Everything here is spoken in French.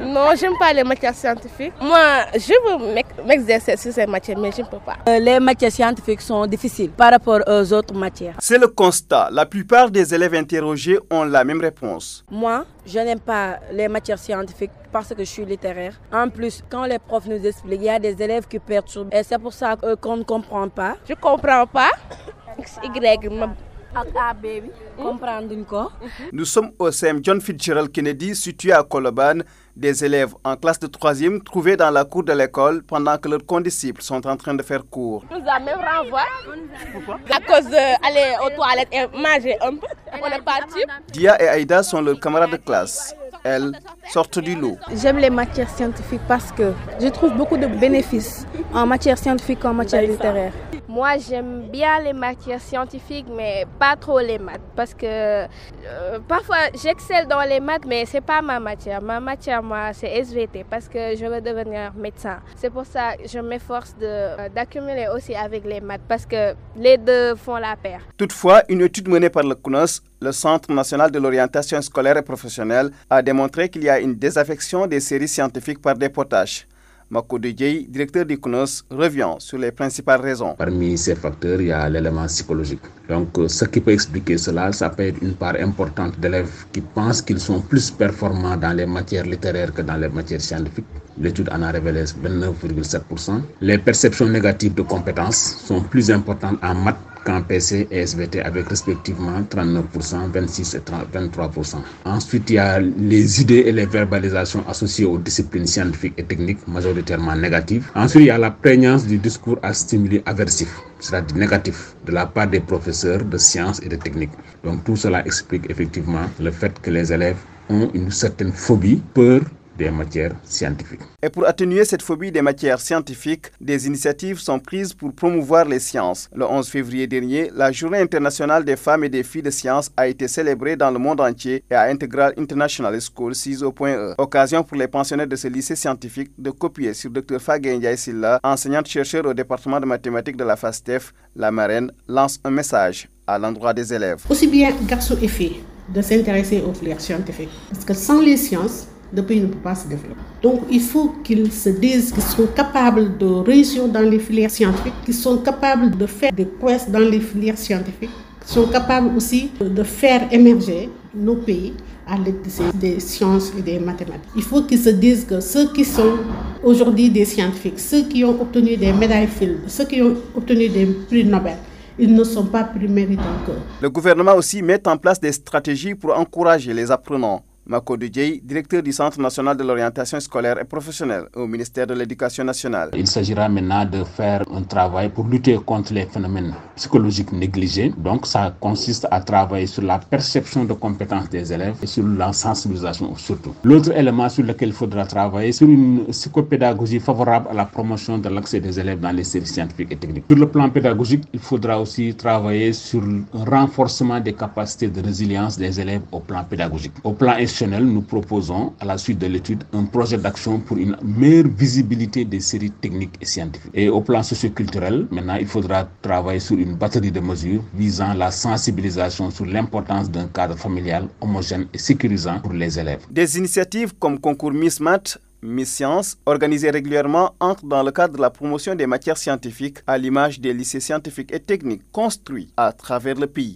Non, j'aime pas les matières scientifiques. Moi, je veux m'exercer sur ces matières, mais je ne peux pas. Euh, les matières scientifiques sont difficiles par rapport aux autres matières. C'est le constat. La plupart des élèves interrogés ont la même réponse. Moi, je n'aime pas les matières scientifiques parce que je suis littéraire. En plus, quand les profs nous expliquent, il y a des élèves qui perturbent. Et c'est pour ça qu'on ne comprend pas. Je comprends pas. Y, Nous sommes au CM John Fitzgerald Kennedy, situé à Coloban. Des élèves en classe de 3e trouvés dans la cour de l'école pendant que leurs condisciples sont en train de faire cours. Nous a même renvoyé. Pourquoi? À cause d'aller aux toilettes et manger un peu. On est parti. Dia et Aïda sont leurs camarades de classe elles, sortent du lot. J'aime les matières scientifiques parce que je trouve beaucoup de bénéfices en matière scientifique qu'en matière littéraire. Moi, j'aime bien les matières scientifiques, mais pas trop les maths. Parce que euh, parfois, j'excelle dans les maths, mais c'est pas ma matière. Ma matière, moi, c'est SVT parce que je veux devenir médecin. C'est pour ça que je m'efforce d'accumuler aussi avec les maths parce que les deux font la paire. Toutefois, une étude menée par le CNOS, le Centre national de l'orientation scolaire et professionnelle, a démontré qu'il y a une désaffection des séries scientifiques par des potaches. Mako Dieye, directeur du CNOS, revient sur les principales raisons. Parmi ces facteurs, il y a l'élément psychologique. Donc, ce qui peut expliquer cela, ça peut être une part importante d'élèves qui pensent qu'ils sont plus performants dans les matières littéraires que dans les matières scientifiques. L'étude en a révélé 29,7%. Les perceptions négatives de compétences sont plus importantes en maths qu'en PC et SVT avec respectivement 39%, 26% et 23%. Ensuite, il y a les idées et les verbalisations associées aux disciplines scientifiques et techniques majoritairement négatives. Ensuite, il y a la prégnance du discours à stimuli aversifs, c'est-à-dire négatif, de la part des professeurs de sciences et de techniques. Donc tout cela explique effectivement le fait que les élèves ont une certaine phobie, peur des matières scientifiques. Et pour atténuer cette phobie des matières scientifiques, des initiatives sont prises pour promouvoir les sciences. Le 11 février dernier, la Journée internationale des femmes et des filles de sciences a été célébrée dans le monde entier et à Integral International School CISO.E. Occasion pour les pensionnaires de ce lycée scientifique de copier sur Dr Fagen Silla, enseignante-chercheur au département de mathématiques de la FASTEF, la marraine, lance un message à l'endroit des élèves. Aussi bien garçons et filles de s'intéresser aux filières scientifiques. Parce que sans les sciences, le pays ne peut pas se développer. Donc il faut qu'ils se disent qu'ils sont capables de réussir dans les filières scientifiques, qu'ils sont capables de faire des prouesses dans les filières scientifiques, qu'ils sont capables aussi de faire émerger nos pays à l'aide des sciences et des mathématiques. Il faut qu'ils se disent que ceux qui sont aujourd'hui des scientifiques, ceux qui ont obtenu des médailles Fields, ceux qui ont obtenu des prix Nobel, ils ne sont pas plus méritants que. Le gouvernement aussi met en place des stratégies pour encourager les apprenants Mako Djei, directeur du Centre national de l'orientation scolaire et professionnelle au ministère de l'Éducation nationale. Il s'agira maintenant de faire un travail pour lutter contre les phénomènes psychologiques négligés. Donc, ça consiste à travailler sur la perception de compétences des élèves et sur la sensibilisation surtout. L'autre élément sur lequel il faudra travailler, c'est une psychopédagogie favorable à la promotion de l'accès des élèves dans les séries scientifiques et techniques. Sur le plan pédagogique, il faudra aussi travailler sur un renforcement des capacités de résilience des élèves au plan pédagogique. Au plan nous proposons, à la suite de l'étude, un projet d'action pour une meilleure visibilité des séries techniques et scientifiques. Et au plan socioculturel, maintenant, il faudra travailler sur une batterie de mesures visant la sensibilisation sur l'importance d'un cadre familial homogène et sécurisant pour les élèves. Des initiatives comme concours Miss Math Miss Science, organisées régulièrement, entrent dans le cadre de la promotion des matières scientifiques à l'image des lycées scientifiques et techniques construits à travers le pays.